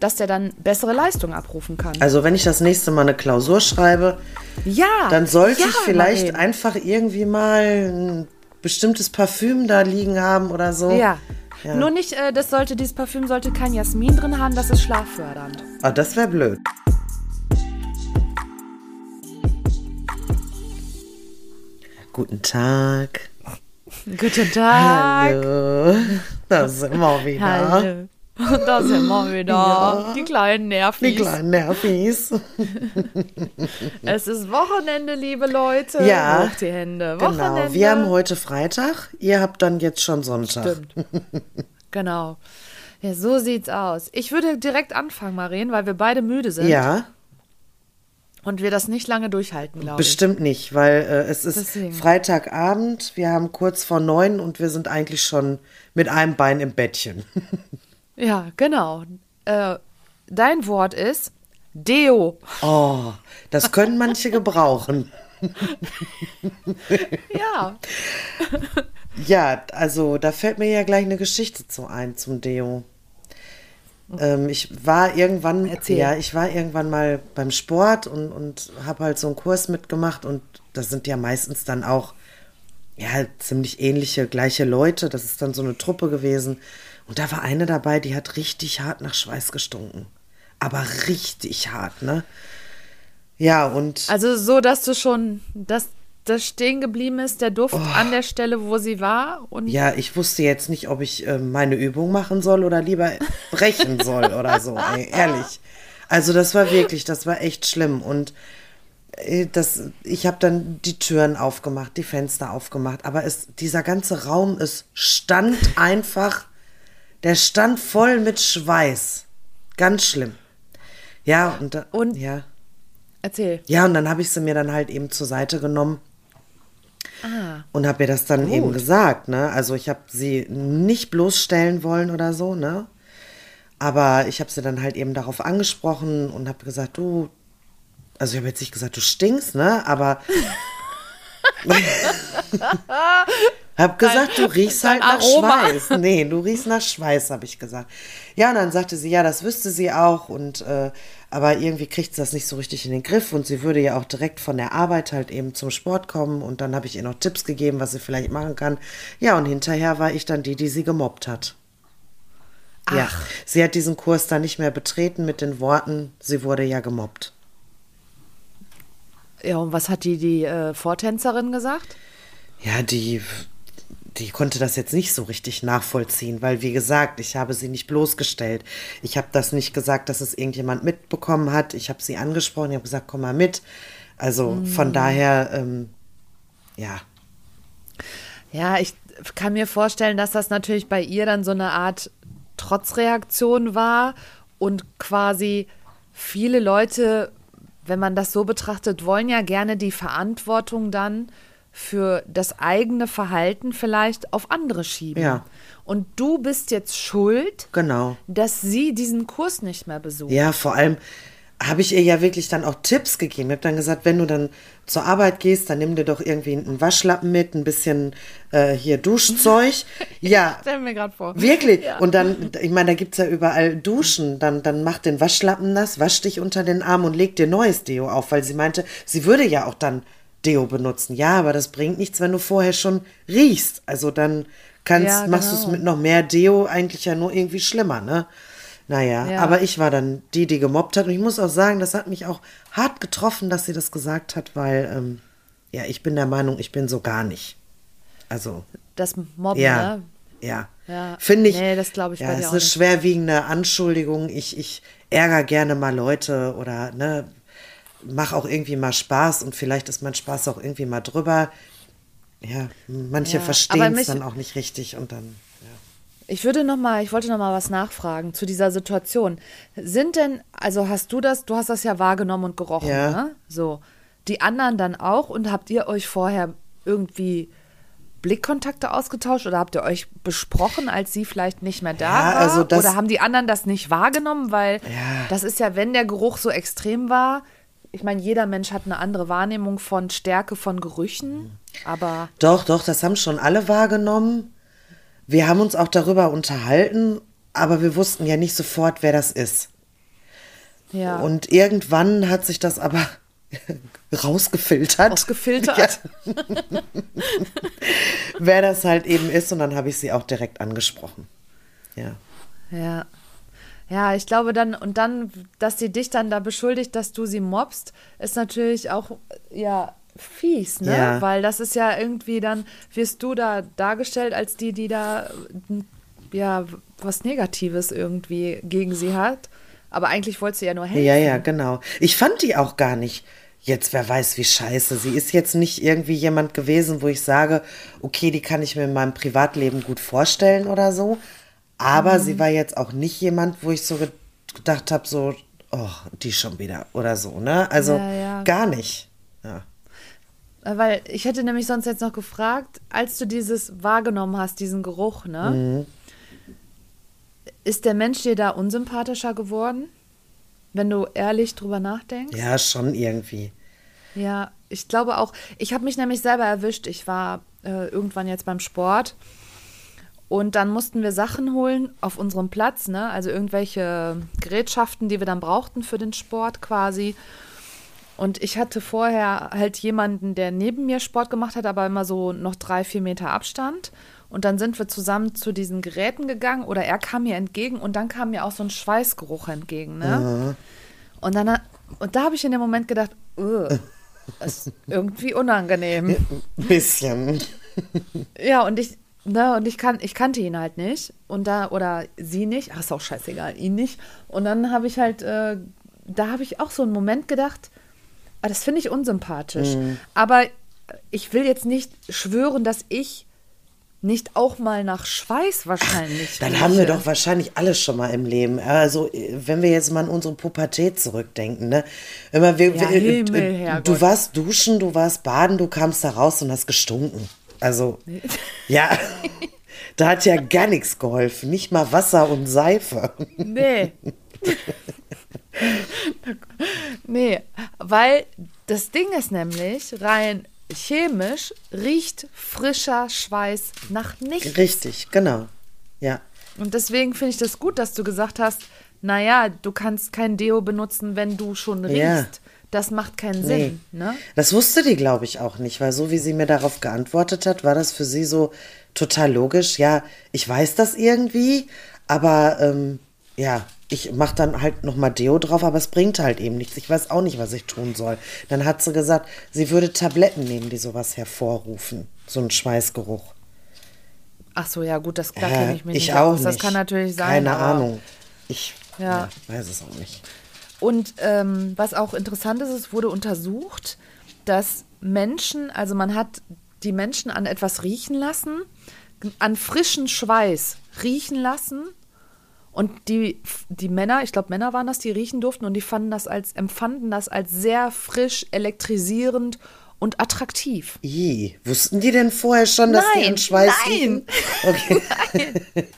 dass der dann bessere Leistung abrufen kann. Also wenn ich das nächste Mal eine Klausur schreibe, ja, dann sollte ja, ich vielleicht Maren. einfach irgendwie mal ein bestimmtes Parfüm da liegen haben oder so. Ja. Ja. Nur nicht, äh, das sollte, dieses Parfüm sollte kein Jasmin drin haben, das ist schlaffördernd. Ah, das wäre blöd. Guten Tag. Guten Tag. Hallo. Da sind wir wieder. Hallo. Da sind wir wieder. Ja. Die kleinen Nervis. Die kleinen Nervis. Es ist Wochenende, liebe Leute. Ja. Hoch die Hände. Genau. Wochenende. Wir haben heute Freitag. Ihr habt dann jetzt schon Sonntag. Stimmt. genau. Ja, so sieht's aus. Ich würde direkt anfangen, Maren, weil wir beide müde sind Ja, und wir das nicht lange durchhalten, glaube ich. bestimmt nicht, weil äh, es ist Deswegen. Freitagabend. Wir haben kurz vor neun und wir sind eigentlich schon mit einem Bein im Bettchen. Ja, genau. Äh, dein Wort ist Deo. Oh, das können manche gebrauchen. Ja. Ja, also da fällt mir ja gleich eine Geschichte zu ein zum Deo. Ähm, ich war irgendwann, Erzähl. ja, ich war irgendwann mal beim Sport und, und habe halt so einen Kurs mitgemacht und das sind ja meistens dann auch ja ziemlich ähnliche, gleiche Leute. Das ist dann so eine Truppe gewesen und da war eine dabei, die hat richtig hart nach Schweiß gestunken, aber richtig hart, ne? Ja und Also so, dass du schon, dass das stehen geblieben ist, der Duft an der Stelle, wo sie war. Und Oh. Ja, ich wusste jetzt nicht, ob ich äh, meine Übung machen soll oder lieber brechen soll oder so, ey, ehrlich. Also das war wirklich, das war echt schlimm und äh, das, ich habe dann die Türen aufgemacht, die Fenster aufgemacht, aber es, dieser ganze Raum, es stand einfach, der stand voll mit Schweiß, ganz schlimm. Ja und, da, Und- ja, erzähl. ja und dann habe ich sie mir dann halt eben zur Seite genommen Ah. und habe ihr das dann eben gesagt, ne? Also ich habe sie nicht bloßstellen wollen oder so, ne? Aber ich habe sie dann halt eben darauf angesprochen und habe gesagt, du, also ich habe jetzt nicht gesagt, du stinkst, ne? Aber hab gesagt, du riechst halt nach Aroma. Schweiß. Nee, du riechst nach Schweiß, habe ich gesagt. Ja, und dann sagte sie, ja, das wüsste sie auch und äh, aber irgendwie kriegt sie das nicht so richtig in den Griff und sie würde ja auch direkt von der Arbeit halt eben zum Sport kommen und dann habe ich ihr noch Tipps gegeben, was sie vielleicht machen kann. Ja, und hinterher war ich dann die, die sie gemobbt hat. Ja, sie hat diesen Kurs dann nicht mehr betreten mit den Worten, sie wurde ja gemobbt. Ja, und was hat die, die äh, Vortänzerin gesagt? Ja, die, die konnte das jetzt nicht so richtig nachvollziehen, weil wie gesagt, ich habe sie nicht bloßgestellt. Ich habe das nicht gesagt, dass es irgendjemand mitbekommen hat. Ich habe sie angesprochen, ich habe gesagt, komm mal mit. Also von daher, ähm, ja, Ja, ich kann mir vorstellen, dass das natürlich bei ihr dann so eine Art Trotzreaktion war und quasi viele Leute, wenn man das so betrachtet, wollen ja gerne die Verantwortung dann für das eigene Verhalten vielleicht auf andere schieben. Ja. Und du bist jetzt schuld, genau. dass sie diesen Kurs nicht mehr besucht. Ja, vor allem habe ich ihr ja wirklich dann auch Tipps gegeben. Ich habe dann gesagt, wenn du dann zur Arbeit gehst, dann nimm dir doch irgendwie einen Waschlappen mit, ein bisschen äh, hier Duschzeug. ja, Stell mir gerade vor. Wirklich. Und dann, ich meine, da gibt es ja überall Duschen. Dann, dann mach den Waschlappen nass, wasch dich unter den Arm und leg dir neues Deo auf, weil sie meinte, sie würde ja auch dann Deo benutzen. Ja, aber das bringt nichts, wenn du vorher schon riechst. Also dann kannst, Ja, machst du es genau. mit noch mehr Deo eigentlich ja nur irgendwie schlimmer, ne? Naja, Ja. aber ich war dann die, die gemobbt hat. Und ich muss auch sagen, das hat mich auch hart getroffen, dass sie das gesagt hat, weil, ähm, ja, ich bin der Meinung, ich bin so gar nicht. Also, Das Mobben, ja, ne? ja. Ja. Finde ich. Nee, das glaub ich ja, bei dir ist auch eine nicht. schwerwiegende Anschuldigung. Ich, ich ärgere gerne mal Leute oder ne, mach auch irgendwie mal Spaß und vielleicht ist mein Spaß auch irgendwie mal drüber. Ja, manche Ja, verstehen es dann auch nicht richtig und dann. Ich würde noch mal, ich wollte noch mal was nachfragen zu dieser Situation. Sind denn, also hast du das, du hast das ja wahrgenommen und gerochen, Ja. ne? So. Die anderen dann auch und habt ihr euch vorher irgendwie Blickkontakte ausgetauscht oder habt ihr euch besprochen, als sie vielleicht nicht mehr da Ja, war? also das- oder haben die anderen das nicht wahrgenommen? Weil Ja. das ist ja, wenn der Geruch so extrem war, ich meine, jeder Mensch hat eine andere Wahrnehmung von Stärke von Gerüchen, aber Doch, doch, das haben schon alle wahrgenommen. Wir haben uns auch darüber unterhalten, aber wir wussten ja nicht sofort, wer das ist. Ja. Und irgendwann hat sich das aber rausgefiltert. Ausgefiltert. Wer das halt eben ist. Und dann habe ich sie auch direkt angesprochen. Ja. Ja. Ja, ich glaube dann, und dann, dass sie dich dann da beschuldigt, dass du sie mobst, ist natürlich auch, ja, fies, ne? Ja. Weil das ist ja irgendwie dann, wirst du da dargestellt als die, die da, ja, was Negatives irgendwie gegen sie hat. Aber eigentlich wollte sie ja nur helfen. Ja, ja, genau. Ich fand die auch gar nicht. Jetzt, wer weiß, wie scheiße. Sie ist jetzt nicht irgendwie jemand gewesen, wo ich sage, okay, die kann ich mir in meinem Privatleben gut vorstellen oder so. Aber Mhm. sie war jetzt auch nicht jemand, wo ich so ge- gedacht habe, so, oh, die schon wieder oder so, ne? Also Ja, ja. gar nicht. Ja. Äh, Weil ich hätte nämlich sonst jetzt noch gefragt, als du dieses wahrgenommen hast, diesen Geruch, ne? Mhm. Ist der Mensch dir da unsympathischer geworden? Wenn du ehrlich drüber nachdenkst? ja, schon irgendwie. Ja, ich glaube auch. Ich habe mich nämlich selber erwischt. Ich war äh, irgendwann jetzt beim Sport und dann mussten wir Sachen holen auf unserem Platz, ne? Also irgendwelche Gerätschaften, die wir dann brauchten für den Sport quasi. Und ich hatte vorher halt jemanden, der neben mir Sport gemacht hat, aber immer so noch drei, vier Meter Abstand. Und dann sind wir zusammen zu diesen Geräten gegangen oder er kam mir entgegen und dann kam mir auch so ein Schweißgeruch entgegen, ne? Und dann und da habe ich in dem Moment gedacht, "Ugh, das ist irgendwie unangenehm. Ein bisschen. Ja, und ich, ne, und ich kann, ich kannte ihn halt nicht. Und da, oder sie nicht, ach, ist auch scheißegal, ihn nicht. Und dann habe ich halt, äh, da habe ich auch so einen Moment gedacht, ah, das finde ich unsympathisch. Aber ich will jetzt nicht schwören, dass ich nicht auch mal nach Schweiß wahrscheinlich. Dann rieche. haben wir doch wahrscheinlich alles schon mal im Leben. Also, äh, wenn wir jetzt mal an unsere Pubertät zurückdenken, ne? Immer wir, Ja, wir, Himmel, äh, du warst duschen, du warst baden, du kamst da raus und hast gestunken. Also, ja, da hat ja gar nichts geholfen. Nicht mal Wasser und Seife. Nee. nee, weil das Ding ist nämlich, rein chemisch riecht frischer Schweiß nach nichts. Richtig, genau. Ja. Und deswegen finde ich das gut, dass du gesagt hast, naja, du kannst kein Deo benutzen, wenn du schon riechst. Ja. Das macht keinen Nee. Sinn. Ne? Das wusste die, glaube ich, auch nicht, weil so wie sie mir darauf geantwortet hat, war das für sie so total logisch. Ja, ich weiß das irgendwie, aber ähm, ja, ich mache dann halt nochmal Deo drauf, aber es bringt halt eben nichts. Ich weiß auch nicht, was ich tun soll. Dann hat sie gesagt, sie würde Tabletten nehmen, die sowas hervorrufen. So ein Schweißgeruch. Ach so, ja gut, das da Äh, kenne ich mich ich nicht auch aus. Das nicht. kann natürlich sein. Keine Ahnung. Ich Ja. ja, weiß es auch nicht. Und ähm, was auch interessant ist, es wurde untersucht, dass Menschen, also man hat die Menschen an etwas riechen lassen, an frischen Schweiß riechen lassen. Und die, die Männer, ich glaube Männer waren das, die riechen durften und die fanden das als, empfanden das als sehr frisch, elektrisierend und attraktiv. I, wussten die denn vorher schon, dass die Nein, an Schweiß nein. riechen? Okay.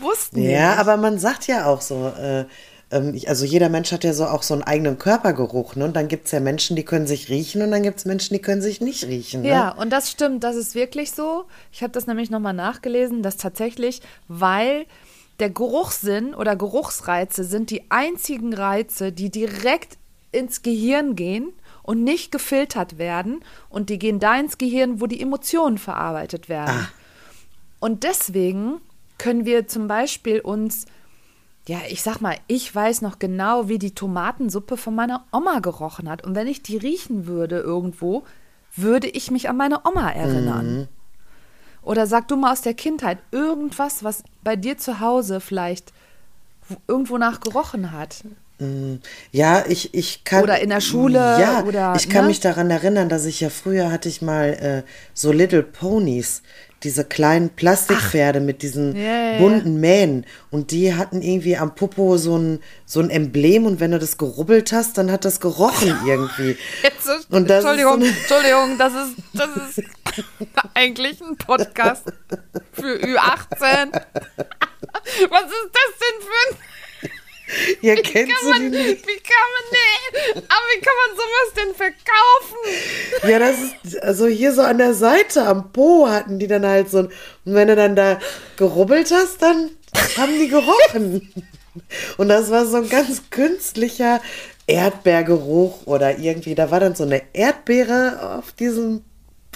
Wussten die Ja, nicht. aber man sagt ja auch so, äh, ähm, also jeder Mensch hat ja so auch so einen eigenen Körpergeruch, ne? Und dann gibt es ja Menschen, die können sich riechen und dann gibt es Menschen, die können sich nicht riechen. Ne? Ja, und das stimmt, das ist wirklich so. Ich habe das nämlich nochmal nachgelesen, dass tatsächlich, weil der Geruchssinn oder Geruchsreize sind die einzigen Reize, die direkt ins Gehirn gehen und nicht gefiltert werden. Und die gehen da ins Gehirn, wo die Emotionen verarbeitet werden. Und deswegen können wir zum Beispiel uns, ja, ich sag mal, ich weiß noch genau, wie die Tomatensuppe von meiner Oma gerochen hat. Und wenn ich die riechen würde irgendwo, würde ich mich an meine Oma erinnern. Oder sag du mal aus der Kindheit irgendwas, was bei dir zu Hause vielleicht irgendwo nach gerochen hat. Ja, ich, ich kann. Oder in der Schule Ja, oder, ich kann ne? mich daran erinnern, dass ich ja früher hatte ich mal äh, so Little Ponies, diese kleinen Plastikpferde mit diesen ja. bunten Mähen. Und die hatten irgendwie am Popo so ein, so ein Emblem und wenn du das gerubbelt hast, dann hat das gerochen irgendwie. Jetzt, Und das ist Entschuldigung, so Entschuldigung, das ist, das ist eigentlich ein Podcast für Ü18. Was ist das denn für ein. Hier Wie kennst kann du man, die wie nicht? kann man, nee, aber wie kann man sowas denn verkaufen? Ja, das ist, also hier so an der Seite am Po hatten die dann halt so ein, und wenn du dann da gerubbelt hast, dann haben die gerochen. Und das war so ein ganz künstlicher Erdbeergeruch oder irgendwie, da war dann so eine Erdbeere auf diesem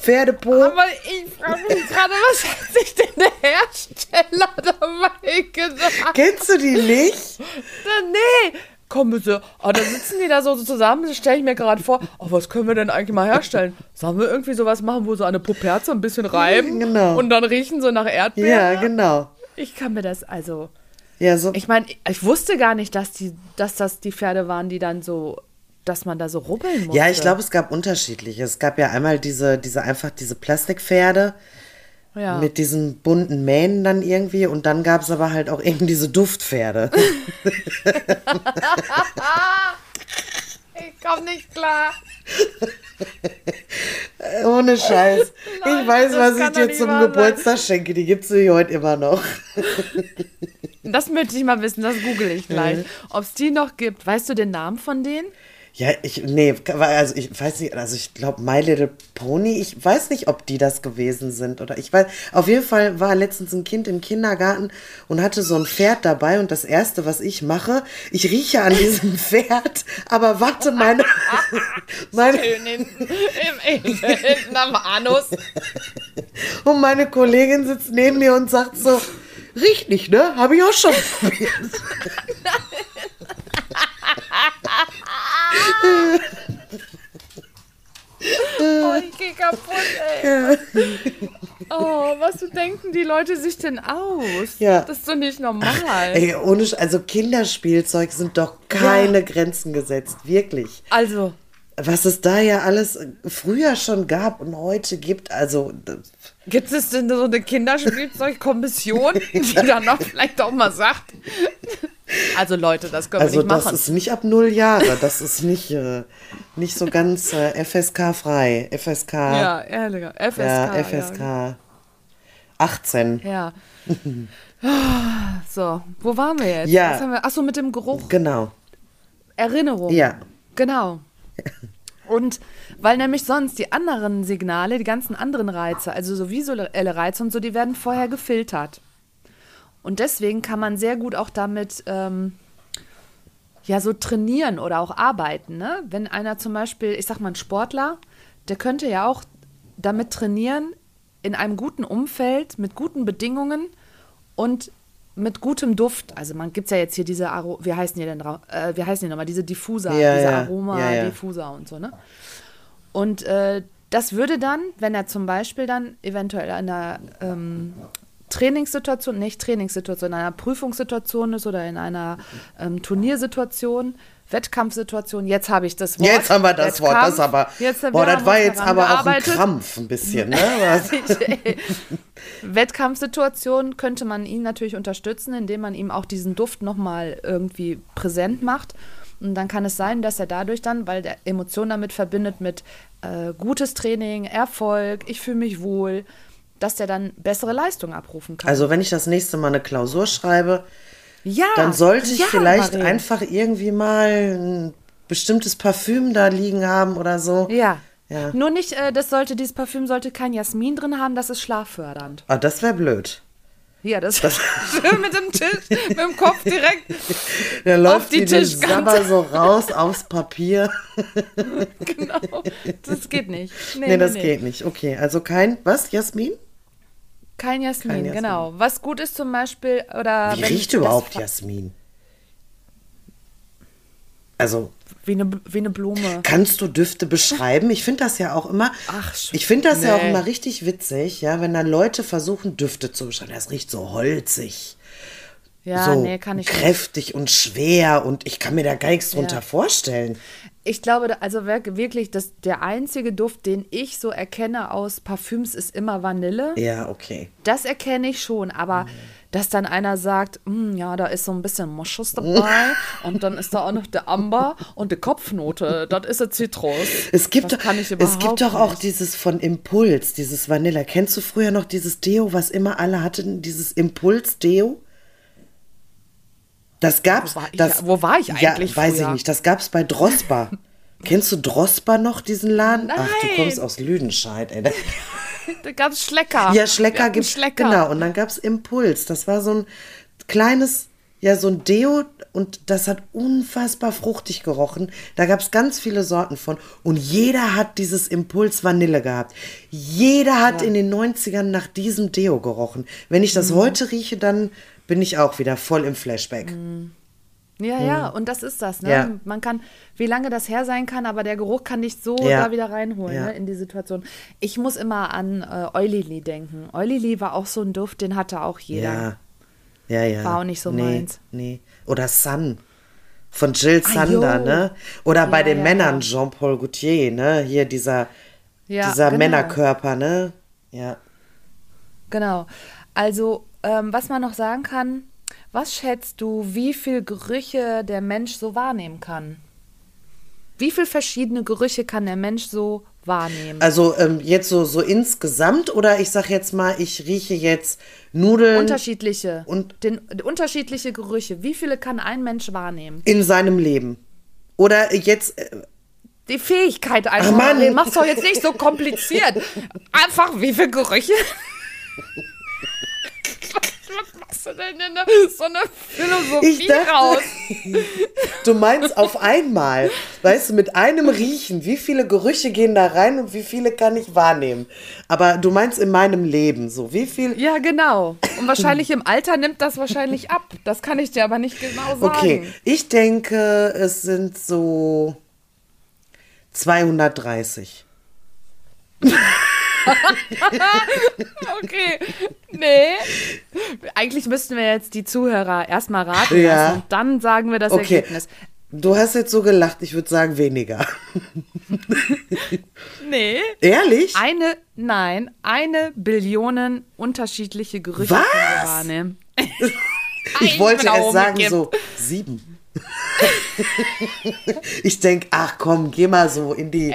Pferdepo. Aber ich frage mich gerade, was hat sich denn der Hersteller dabei gedacht? Kennst du die nicht? Nee, komm bitte. Oh, da sitzen die da so zusammen, das stelle ich mir gerade vor. Oh, was können wir denn eigentlich mal herstellen? Sollen wir irgendwie sowas machen, wo so eine Puperze ein bisschen reiben Genau. und dann riechen so nach Erdbeeren? Ja, genau. Ich kann mir das, also, Ja, so. ich meine, ich wusste gar nicht, dass, die, dass das die Pferde waren, die dann so, dass man da so rubbeln musste. Ja, ich glaube, es gab unterschiedliche. Es gab ja einmal diese, diese einfach diese Plastikpferde ja. mit diesen bunten Mähnen dann irgendwie und dann gab es aber halt auch eben diese Duftpferde. Ich komme nicht klar. Ohne Scheiß. Nein, ich weiß, was ich dir zum wahr sein. Geburtstag schenke. Die gibt es hier heute immer noch. Das möchte ich mal wissen, das google ich gleich. Ob es die noch gibt. Weißt du den Namen von denen? Ja, ich, nee, also ich weiß nicht, also ich glaube My Little Pony, ich weiß nicht, ob die das gewesen sind oder ich weiß, auf jeden Fall war letztens ein Kind im Kindergarten und hatte so ein Pferd dabei und das erste, was ich mache, ich rieche an diesem Pferd, aber warte, meine, meine, Schön hinten, im, hinten am Anus. und meine Kollegin sitzt neben mir und sagt so, riecht nicht, ne? Habe ich auch schon probiert. Oh, ich geh kaputt, ey. Oh, was denken die Leute sich denn aus? Ja. Das ist doch nicht normal. Ey, ohne, also Kinderspielzeug sind doch keine Grenzen gesetzt, wirklich. Also, was es da ja alles früher schon gab und heute gibt, also das- gibt es denn so eine Kinderspielzeugkommission, die dann noch vielleicht auch mal sagt? Also Leute, das können wir also nicht das machen. ist nicht ab null Jahre, das ist nicht, äh, nicht so ganz äh, FSK frei, FSK, ja, ja, ehrlicher. FSK. Ja, FSK 18, Ja. So, wo waren wir jetzt? Ja. Wir? Achso, mit dem Geruch. genau, Erinnerung. ja, Genau. Und weil nämlich sonst die anderen Signale, die ganzen anderen Reize, also so visuelle Reize und so, die werden vorher gefiltert. Und deswegen kann man sehr gut auch damit ähm, ja so trainieren oder auch arbeiten. Ne? Wenn einer zum Beispiel, ich sag mal, ein Sportler, der könnte ja auch damit trainieren, in einem guten Umfeld, mit guten Bedingungen und mit gutem Duft. Also man gibt es ja jetzt hier diese, Aro wie heißen die denn, äh, wie heißen die nochmal, diese Diffuser, Ja, diese ja. Aroma, Ja, und so, ne? Und äh, das würde dann, wenn er zum Beispiel dann eventuell in einer ähm, Trainingssituation, nicht Trainingssituation, in einer Prüfungssituation ist oder in einer ähm, Turniersituation, Wettkampfsituation, jetzt habe ich das Wort. Jetzt haben wir das Wort, das aber, Jetzt, boah, das war jetzt aber auch ein. Krampf ein bisschen, ne? Wettkampfsituation könnte man ihn natürlich unterstützen, indem man ihm auch diesen Duft nochmal irgendwie präsent macht. Und dann kann es sein, dass er dadurch dann, weil der Emotion damit verbindet mit äh, gutes Training, Erfolg, ich fühle mich wohl, dass der dann bessere Leistung abrufen kann. Also wenn ich das nächste Mal eine Klausur schreibe, ja, dann sollte ich ja, vielleicht Marie. einfach irgendwie mal ein bestimmtes Parfüm da liegen haben oder so. Ja. Ja. Nur nicht, äh, das sollte, dieses Parfüm sollte kein Jasmin drin haben, das ist schlaffördernd. Ah, das wäre blöd. Ja, das, schön mit dem Tisch, mit dem Kopf direkt. Da läuft die die so raus aufs Papier. Genau. Das geht nicht. Nee, das geht nicht. Okay, also kein, was, Jasmin? Kein Jasmin, Kein Jasmin. genau. Was gut ist zum Beispiel, oder. Wie riecht überhaupt Jasmin? Also, Wie eine, wie eine Blume. kannst du Düfte beschreiben? Ich finde das ja auch immer, Ach, ich finde das ja auch nee. immer richtig witzig, ja, wenn dann Leute versuchen, Düfte zu beschreiben. Das riecht so holzig. Ja, so nee, kann ich nicht. kräftig und schwer und ich kann mir da gar nichts drunter Ja. vorstellen. Ich glaube, also wirk- wirklich, dass der einzige Duft, den ich so erkenne aus Parfüms, ist immer Vanille. Ja, okay. Das erkenne ich schon, aber dass dann einer sagt, "Hm, ja, da ist so ein bisschen Moschus dabei und dann ist da auch noch der Amber und die Kopfnote, das ist der Zitrus. Es gibt, das doch, kann ich es überhaupt gibt doch auch nicht. dieses von Impuls, dieses Vanilla. Kennst du früher noch dieses Deo, was immer alle hatten, dieses Impuls-Deo? Das gab's. Wo war ich- das, wo war ich eigentlich Ja, weiß früher? ich nicht. Das gab's bei Drospa. Kennst du Drospa noch, diesen Laden? Ach, du Nein. kommst aus Lüdenscheid, ey. Da gab es Schlecker. Ja, Schlecker gibt's. Schlecker. Genau, und dann gab's Impuls. Das war so ein kleines ja so ein Deo und das hat unfassbar fruchtig gerochen. Da gab es ganz viele Sorten von und jeder hat dieses Impuls Vanille gehabt. Jeder hat in den 90ern nach diesem Deo gerochen. Wenn ich Mhm. das heute rieche, dann bin ich auch wieder voll im Flashback. Ja, ja, und das ist das. Ne? Mhm. Ja. Man kann, wie lange das her sein kann, aber der Geruch kann dich so Ja. da wieder reinholen Ja. ne, in die Situation. Ich muss immer an äh, Oilily denken. Oilily war auch so ein Duft, den hatte auch jeder. Ja. Ja, ja. War auch nicht so nee, meins. Nee. Oder Sun. Von Jill Ah, Sander, jo. ne? Oder bei den Männern. Jean-Paul Gaultier, ne? Hier dieser, dieser genau. Männerkörper, ne? Ja. Genau. Also, ähm, was man noch sagen kann, was schätzt du, wie viel Gerüche der Mensch so wahrnehmen kann? Wie viele verschiedene Gerüche kann der Mensch so wahrnehmen? Also ähm, jetzt so, so insgesamt oder ich sag jetzt mal, ich rieche jetzt Nudeln unterschiedliche. und- den, unterschiedliche Gerüche. Wie viele kann ein Mensch wahrnehmen? in seinem Leben. Oder jetzt, äh, Die Fähigkeit einfach. Ach, Mann. Mach's doch jetzt nicht so kompliziert. Einfach, wie viele Gerüche? Machst du denn in so eine Philosophie Ich dachte- raus? du meinst auf einmal, weißt du, mit einem Riechen, wie viele Gerüche gehen da rein und wie viele kann ich wahrnehmen? Aber du meinst in meinem Leben so, wie viel? Ja, genau. Und wahrscheinlich im Alter nimmt das wahrscheinlich ab. Das kann ich dir aber nicht genau sagen. Okay, ich denke, es sind so 230. Okay. Nee. Eigentlich müssten wir jetzt die Zuhörer erstmal raten Ja. lassen und dann sagen wir das Okay. Ergebnis. Du hast jetzt so gelacht, ich würde sagen weniger. Nee. Ehrlich? Eine, nein, eine Billionen unterschiedliche Gerüche Was? Ich wollte erst sagen umgekippt. so sieben. ich denke, ach komm, geh mal so in die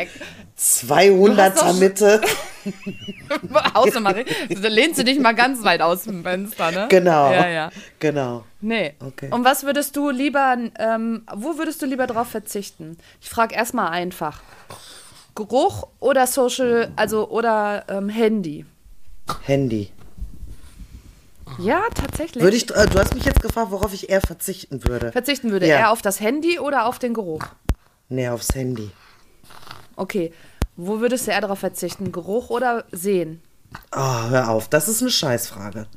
200er hast doch- Mitte. Außer da lehnst du dich mal ganz weit aus dem Fenster, ne? Genau. Ja, ja. Genau. Nee. Okay. Und was würdest du lieber, ähm, wo würdest du lieber drauf verzichten? Ich frage erstmal einfach. Geruch oder Social, also oder ähm, Handy? Handy. Ja, tatsächlich. Würde ich, äh, du hast mich jetzt gefragt, worauf ich eher verzichten würde. verzichten würde. Ja. Eher auf das Handy oder auf den Geruch? Nee, aufs Handy. Okay. Wo würdest du eher darauf verzichten? Geruch oder Sehen? Oh, hör auf, das ist eine Scheißfrage.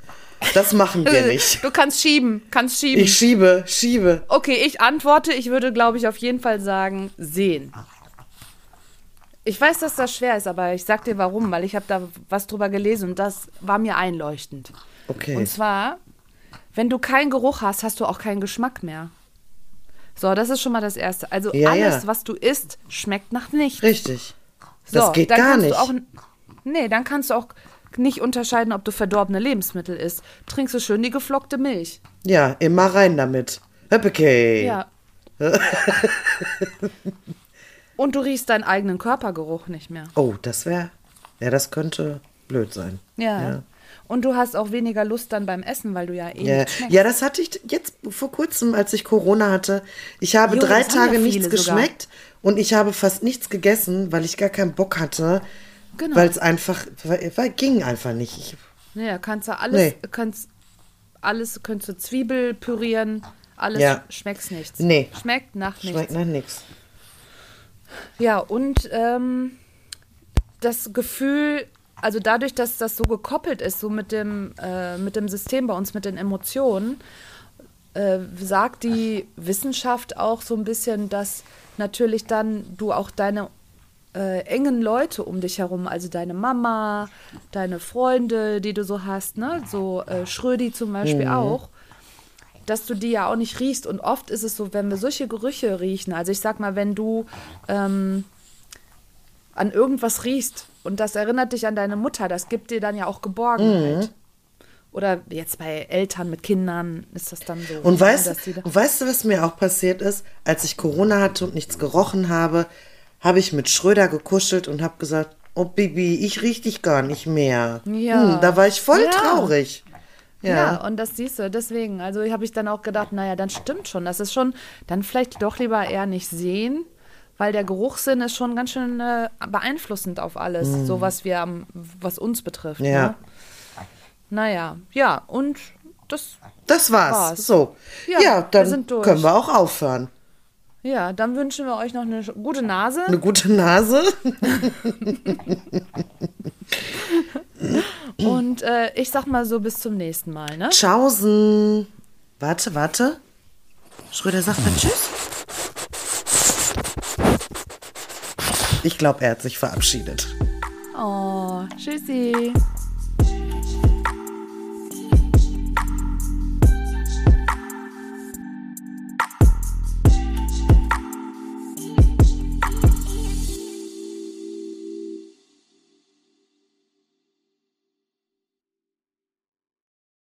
Das machen wir nicht. Du kannst schieben, kannst schieben. Ich schiebe, schiebe. Okay, ich antworte. Ich würde, glaube ich, auf jeden Fall sagen, sehen. Ich weiß, dass das schwer ist, aber ich sag dir warum, weil ich habe da was drüber gelesen und das war mir einleuchtend. Okay. Und zwar, wenn du keinen Geruch hast, hast du auch keinen Geschmack mehr. So, das ist schon mal das Erste. Also Ja, alles, ja. was du isst, schmeckt nach nichts. Richtig. So, Das geht gar nicht. Auch, nee, dann kannst du auch nicht unterscheiden, ob du verdorbene Lebensmittel isst. Trinkst du schön die geflockte Milch. Ja, immer rein damit. Höppeke. Ja. Und du riechst deinen eigenen Körpergeruch nicht mehr. Oh, das wäre. Ja, das könnte blöd sein. Ja. Ja. Und du hast auch weniger Lust dann beim Essen, weil du ja eh schmeckst. ja, das hatte ich jetzt vor kurzem, als ich Corona hatte. Ich habe Jo, drei Tage ja nichts sogar. geschmeckt und ich habe fast nichts gegessen, weil ich gar keinen Bock hatte. Genau. Weil es einfach, weil, ging einfach nicht. Ich, Ja, kannst du alles, Nee. kannst alles, kannst du Zwiebel pürieren, alles Ja. schmeckt nichts. Nee. Schmeckt nach nichts. schmeckt nach nichts. Ja, und ähm, das Gefühl, also dadurch, dass das so gekoppelt ist, so mit dem, äh, mit dem System bei uns, mit den Emotionen, äh, sagt die Wissenschaft auch so ein bisschen, dass natürlich dann du auch deine äh, engen Leute um dich herum, also deine Mama, deine Freunde, die du so hast, ne, so äh, Schrödi zum Beispiel auch, dass du die ja auch nicht riechst. Und oft ist es so, wenn wir solche Gerüche riechen, also ich sag mal, wenn du ähm, an irgendwas riechst und das erinnert dich an deine Mutter, das gibt dir dann ja auch Geborgenheit. Oder jetzt bei Eltern mit Kindern ist das dann so. Und weißt, und weißt du, was mir auch passiert ist? Als ich Corona hatte und nichts gerochen habe, habe ich mit Schröder gekuschelt und habe gesagt, oh Bibi, ich riech dich gar nicht mehr. Ja. Hm, da war ich voll Ja. traurig. Ja. Ja. und das siehst du, deswegen. Also habe ich dann auch gedacht, naja, dann stimmt schon. Das ist schon, dann vielleicht doch lieber eher nicht sehen, weil der Geruchssinn ist schon ganz schön äh, beeinflussend auf alles, so was wir am, was uns betrifft. Mhm. Ja. Ne? Naja, ja, und das, Das war's. War's. So. Ja, Ja, wir dann durch. können wir auch aufhören. ja, dann wünschen wir euch noch eine gute Nase. Eine gute Nase. Und äh, ich sag mal so bis zum nächsten Mal, ne? Tschaußen. Warte, warte. Schröder sagt mal Tschüss. Ich glaube, er hat sich verabschiedet. Oh, tschüssi.